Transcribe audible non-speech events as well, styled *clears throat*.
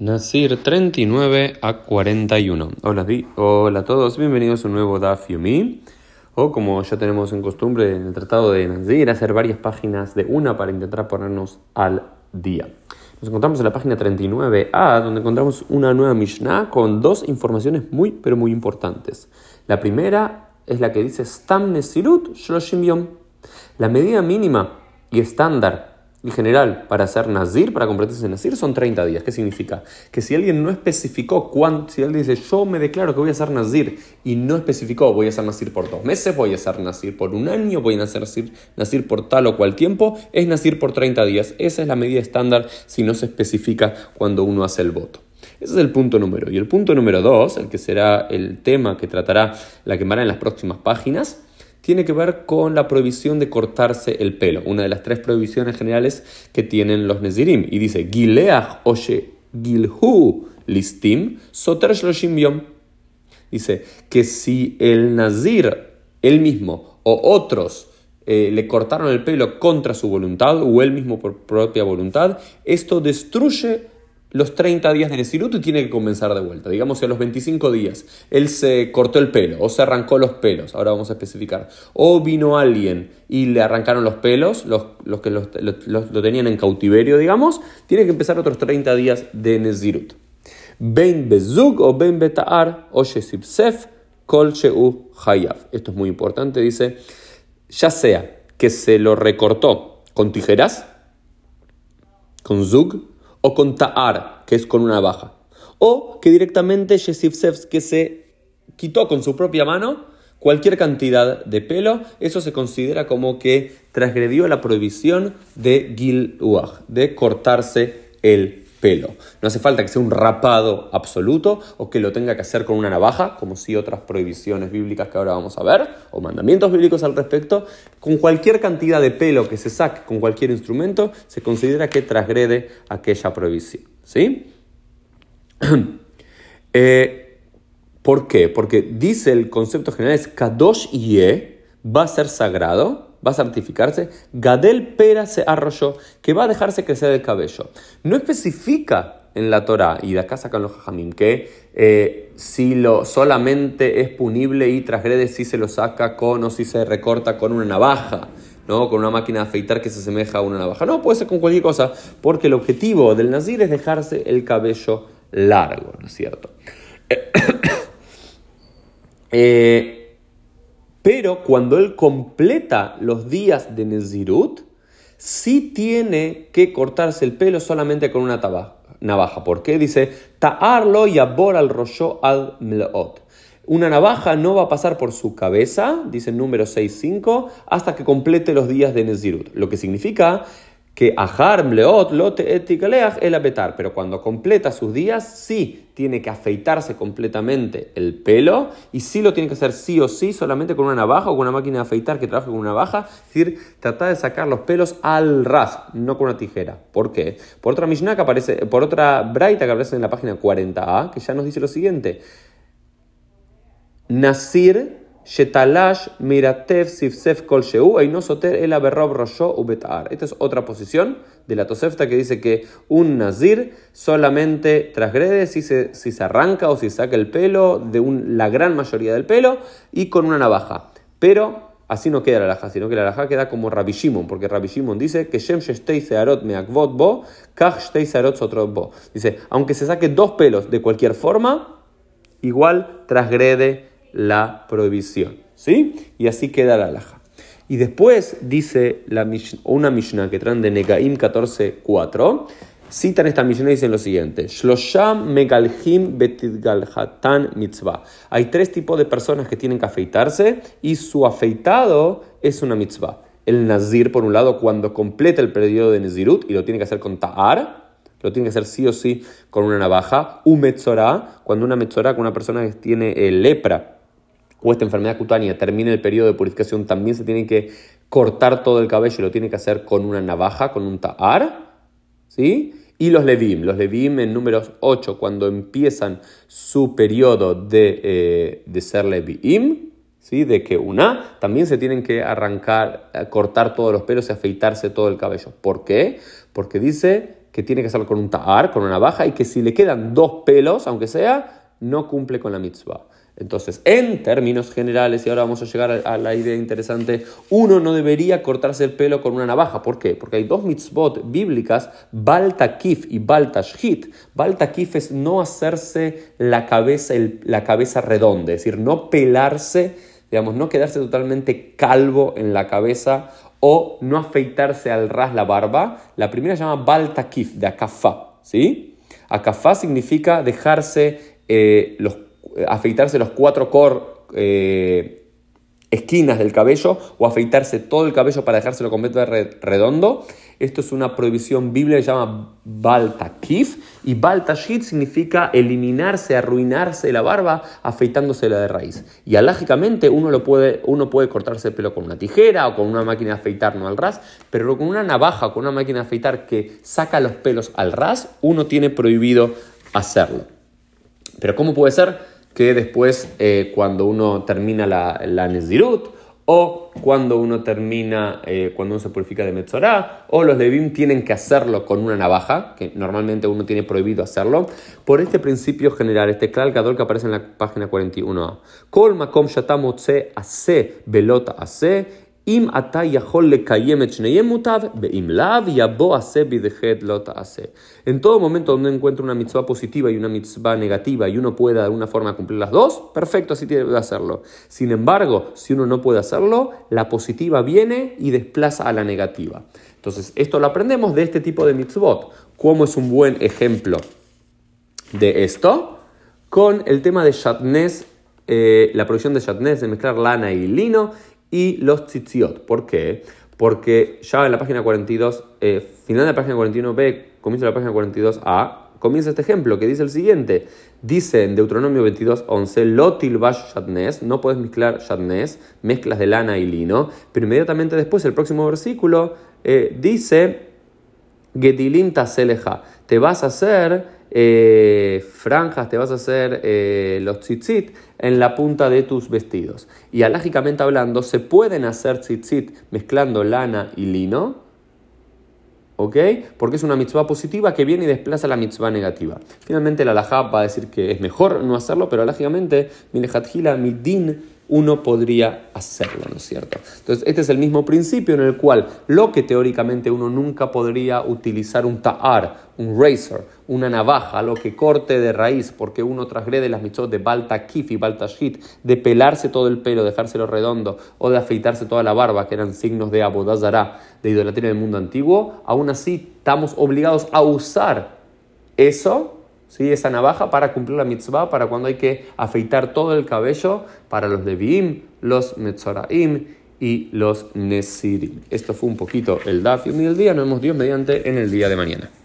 Nasir 39 a 41. Hola, hola a todos, bienvenidos a un nuevo Daf Yomi. O como ya tenemos en costumbre en el tratado de Nasir, hacer varias páginas de una para intentar ponernos al día. Nos encontramos en la página 39a, donde encontramos una nueva Mishnah con dos informaciones muy, pero muy importantes. La primera es la que dice Stam Nesirut Shloshim Yom. La medida mínima y estándar en general, para ser nazir, para convertirse en nazir, son 30 días. ¿Qué significa? Que si alguien no especificó cuánto, si alguien dice, yo me declaro que voy a ser nazir, y no especificó, voy a ser nazir por dos meses, voy a ser nazir por un año, voy a ser nazir por tal o cual tiempo, es nazir por 30 días. Esa es la medida estándar si no se especifica cuando uno hace el voto. Ese es el punto número. Y el punto número dos, el que será el tema que tratará la quemará en las próximas páginas, tiene que ver con la prohibición de cortarse el pelo, una de las tres prohibiciones generales que tienen los Nezirim. Y dice, Gileach Oshe Gilhu Listim Soter Shloshim Dice que si el Nazir, él mismo o otros, eh, le cortaron el pelo contra su voluntad o él mismo por propia voluntad, esto destruye los 30 días de Nesirut y tiene que comenzar de vuelta. Digamos, a los 25 días él se cortó el pelo o se arrancó los pelos, ahora vamos a especificar, o vino alguien y le arrancaron los pelos, los, que lo tenían en cautiverio, digamos, tiene que empezar otros 30 días de Nesirut. Ben bezug o ben beta'ar o kol sheu hayav. Esto es muy importante, dice, ya sea que se lo recortó con tijeras, con zug, o con ta'ar, que es con una navaja. O que directamente Yesif que se quitó con su propia mano cualquier cantidad de pelo, eso se considera como que transgredió la prohibición de Gil de cortarse el pelo. No hace falta que sea un rapado absoluto o que lo tenga que hacer con una navaja, como si otras prohibiciones bíblicas que ahora vamos a ver, o mandamientos bíblicos al respecto. Con cualquier cantidad de pelo que se saque con cualquier instrumento, se considera que transgrede aquella prohibición. ¿Sí? *clears throat* Eh, ¿Por qué? Porque dice el concepto general es Kadosh Ye, va a ser sagrado, va a certificarse, Gadel Pera se arrolló, que va a dejarse crecer el cabello. No especifica en la Torah, y de acá sacan los jajamim, que eh, si lo solamente es punible y transgrede si se lo saca con o si se recorta con una navaja. ¿no? con una máquina de afeitar que se asemeja a una navaja. No, puede ser con cualquier cosa, porque el objetivo del nazir es dejarse el cabello largo, ¿no es cierto? *coughs* eh, *coughs* pero cuando él completa los días de Nezirut, sí tiene que cortarse el pelo solamente con una navaja. ¿Por qué? Dice, ta'arlo y abor al rollo al mleot. Una navaja no va a pasar por su cabeza, dice el número 6.5, hasta que complete los días de Nezirut. Lo que significa que ajar mleot lote etikaleach el abetar, pero cuando completa sus días sí tiene que afeitarse completamente el pelo y sí lo tiene que hacer sí o sí solamente con una navaja o con una máquina de afeitar que trabaje con una navaja, es decir, tratar de sacar los pelos al ras, no con una tijera. ¿Por qué? Por otra Mishnah que aparece, por otra Braita que aparece en la página 40a, que ya nos dice lo siguiente. Nasir Shetalash miratev sifsef kol sheu no soter el aberrob rosho ubetar. Esta es otra posición de la Tosefta que dice que un nazir solamente transgrede si se, si se arranca o si saca el pelo de un, la gran mayoría del pelo y con una navaja. Pero así no queda la laja, sino que la laja queda como Rabbi Shimon, porque Rabbi Shimon dice que Shem Searot Meakvot Bo, Kach Searot Sotrot Bo. Dice, aunque se saque dos pelos de cualquier forma, igual transgrede la prohibición. ¿Sí? Y así queda la alhaja. Y después dice una Mishnah que traen de Negaim 14.4, citan esta Mishnah y dicen lo siguiente, Shlosham megalhim betidgalhatan mitzvah. Hay tres tipos de personas que tienen que afeitarse y su afeitado es una mitzvah. El nazir, por un lado, cuando completa el periodo de Nezirut y lo tiene que hacer con ta'ar, lo tiene que hacer sí o sí con una navaja. Un metzorah, cuando una metzorah, con una persona que tiene eh, lepra, o esta enfermedad cutánea termine el periodo de purificación, también se tiene que cortar todo el cabello y lo tiene que hacer con una navaja, con un ta'ar. ¿Sí? Y los levim, los levim en números 8, cuando empiezan su periodo de, eh, de ser levim, ¿sí? de que una, también se tienen que arrancar, cortar todos los pelos y afeitarse todo el cabello. ¿Por qué? Porque dice que tiene que hacerlo con un ta'ar, con una navaja, y que si le quedan dos pelos, aunque sea, no cumple con la mitzvah. Entonces, en términos generales, y ahora vamos a llegar a la idea interesante, uno no debería cortarse el pelo con una navaja. ¿Por qué? Porque hay dos mitzvot bíblicas, Baltakif y Baltashit. Baltakif es no hacerse la cabeza, la cabeza redonda, es decir, no pelarse, digamos, no quedarse totalmente calvo en la cabeza o no afeitarse al ras la barba. La primera se llama Baltakif, de Akafá, ¿sí? Akafá significa dejarse eh, los afeitarse los cuatro cor, eh, esquinas del cabello o afeitarse todo el cabello para dejárselo completamente redondo. Esto es una prohibición bíblica que se llama Baltakif y Baltashit significa eliminarse, arruinarse la barba afeitándosela de raíz. Y alágicamente uno, lo puede, uno puede cortarse el pelo con una tijera o con una máquina de afeitar no al ras, pero con una navaja, con una máquina de afeitar que saca los pelos al ras, uno tiene prohibido hacerlo. Pero ¿cómo puede ser? Que después eh, cuando uno termina la, la Nezirut, o cuando uno termina, eh, cuando uno se purifica de Metzorah, o los Levim tienen que hacerlo con una navaja, que normalmente uno tiene prohibido hacerlo, por este principio general, este gadol que aparece en la página 41a. Kol makom shatamotze ase belota ase en todo momento donde encuentre una mitzvah positiva y una mitzvah negativa y uno pueda de alguna forma cumplir las dos, perfecto, así que hacerlo. Sin embargo, si uno no puede hacerlo, la positiva viene y desplaza a la negativa. Entonces, esto lo aprendemos de este tipo de mitzvot. ¿Cómo es un buen ejemplo de esto? Con el tema de shatnez, eh, la producción de shatnez, de mezclar lana y lino, y los tzitziot. ¿Por qué? Porque ya en la página 42, eh, final de la página 41b, comienza la página 42a, comienza este ejemplo que dice el siguiente. Dice en Deuteronomio 22.11, Lotil bash shatnes, no puedes mezclar shatnes, mezclas de lana y lino, pero inmediatamente después el próximo versículo eh, dice, Gedilim taseleja, te vas a hacer eh, franjas, te vas a hacer eh, los tzitzit en la punta de tus vestidos. Y alágicamente hablando, se pueden hacer tzitzit mezclando lana y lino, ¿ok? Porque es una mitzvah positiva que viene y desplaza la mitzvah negativa. Finalmente la alajá va a decir que es mejor no hacerlo, pero alágicamente, mi din uno podría hacerlo, ¿no es cierto? Entonces, este es el mismo principio en el cual lo que teóricamente uno nunca podría utilizar un ta'ar, un razor, una navaja, lo que corte de raíz, porque uno transgrede las mitzvot de balta kif y balta shit, de pelarse todo el pelo, dejárselo redondo, o de afeitarse toda la barba, que eran signos de abodazara, de idolatría del mundo antiguo, aún así estamos obligados a usar eso ¿sí? esa navaja para cumplir la mitzvah, para cuando hay que afeitar todo el cabello, para los Leviim, los Metzoraim y los Nesirim. Esto fue un poquito el Daf y el día. Nos vemos Dios mediante en el día de mañana.